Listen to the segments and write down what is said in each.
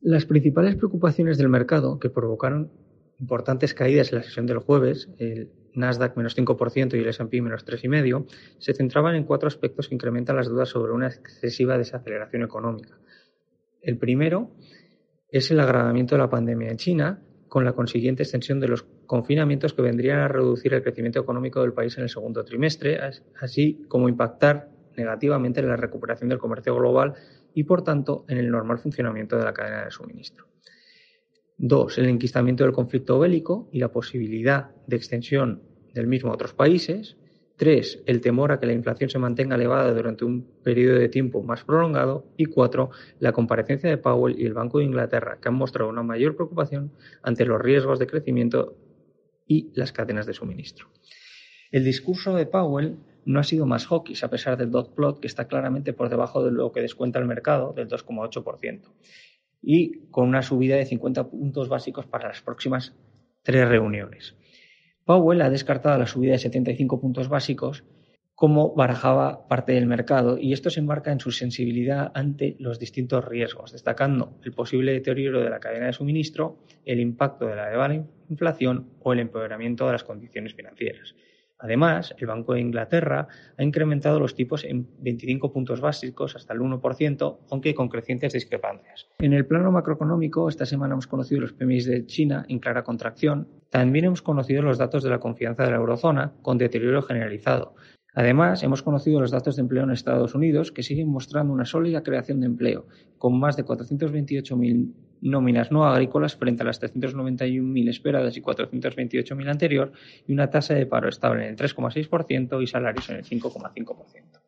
Las principales preocupaciones del mercado que provocaron importantes caídas en la sesión del jueves, el Nasdaq menos 5% y el S&P menos 3,5%, se centraban en cuatro aspectos que incrementan las dudas sobre una excesiva desaceleración económica. El primero es el agravamiento de la pandemia en China, con la consiguiente extensión de los confinamientos que vendrían a reducir el crecimiento económico del país en el segundo trimestre, así como impactar negativamente en la recuperación del comercio global y, por tanto, en el normal funcionamiento de la cadena de suministro. Dos, el enquistamiento del conflicto bélico y la posibilidad de extensión del mismo a otros países. Tres, el temor a que la inflación se mantenga elevada durante un periodo de tiempo más prolongado. Y cuatro, la comparecencia de Powell y el Banco de Inglaterra, que han mostrado una mayor preocupación ante los riesgos de crecimiento y las cadenas de suministro. El discurso de Powell no ha sido más hawkish, a pesar del dot plot, que está claramente por debajo de lo que descuenta el mercado, del 2,8% y con una subida de 50 puntos básicos para las próximas tres reuniones. Powell ha descartado la subida de 75 puntos básicos como barajaba parte del mercado y esto se enmarca en su sensibilidad ante los distintos riesgos, destacando el posible deterioro de la cadena de suministro, el impacto de la elevada inflación o el empeoramiento de las condiciones financieras. Además, el Banco de Inglaterra ha incrementado los tipos en 25 puntos básicos hasta el 1%, aunque con crecientes discrepancias. En el plano macroeconómico, esta semana hemos conocido los PMI de China en clara contracción. También hemos conocido los datos de la confianza de la eurozona con deterioro generalizado. Además, hemos conocido los datos de empleo en Estados Unidos que siguen mostrando una sólida creación de empleo, con más de 428.000 nóminas no agrícolas frente a las 391.000 esperadas y 428.000 anterior, y una tasa de paro estable en el 3,6% y salarios en el 5,5%.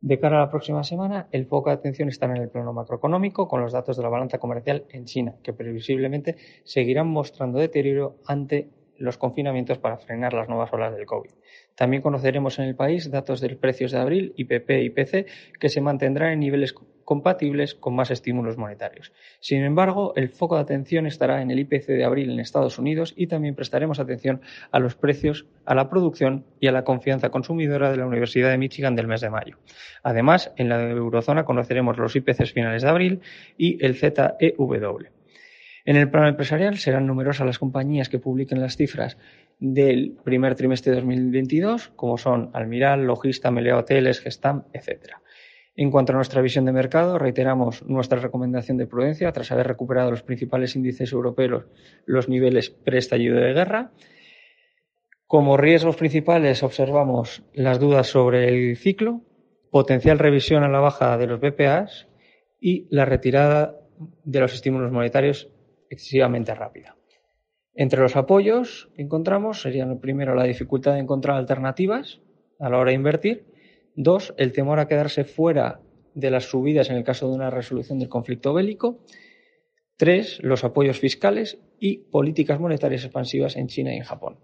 De cara a la próxima semana, el foco de atención estará en el plano macroeconómico con los datos de la balanza comercial en China, que previsiblemente seguirán mostrando deterioro ante los confinamientos para frenar las nuevas olas del COVID. También conoceremos en el país datos de precios de abril, IPP y IPC, que se mantendrán en niveles compatibles con más estímulos monetarios. Sin embargo, el foco de atención estará en el IPC de abril en Estados Unidos y también prestaremos atención a los precios, a la producción y a la confianza consumidora de la Universidad de Michigan del mes de mayo. Además, en la eurozona conoceremos los IPCs finales de abril y el ZEW. En el plano empresarial serán numerosas las compañías que publiquen las cifras del primer trimestre de 2022, como son Almiral, Logista, Melea Hoteles, Gestam, etc. En cuanto a nuestra visión de mercado, reiteramos nuestra recomendación de prudencia tras haber recuperado los principales índices europeos los niveles pre-estallido de guerra. Como riesgos principales observamos las dudas sobre el ciclo, potencial revisión a la baja de los BPAs y la retirada de los estímulos monetarios excesivamente rápida. Entre los apoyos que encontramos serían, primero, la dificultad de encontrar alternativas a la hora de invertir. Dos, el temor a quedarse fuera de las subidas en el caso de una resolución del conflicto bélico. Tres, los apoyos fiscales y políticas monetarias expansivas en China y en Japón.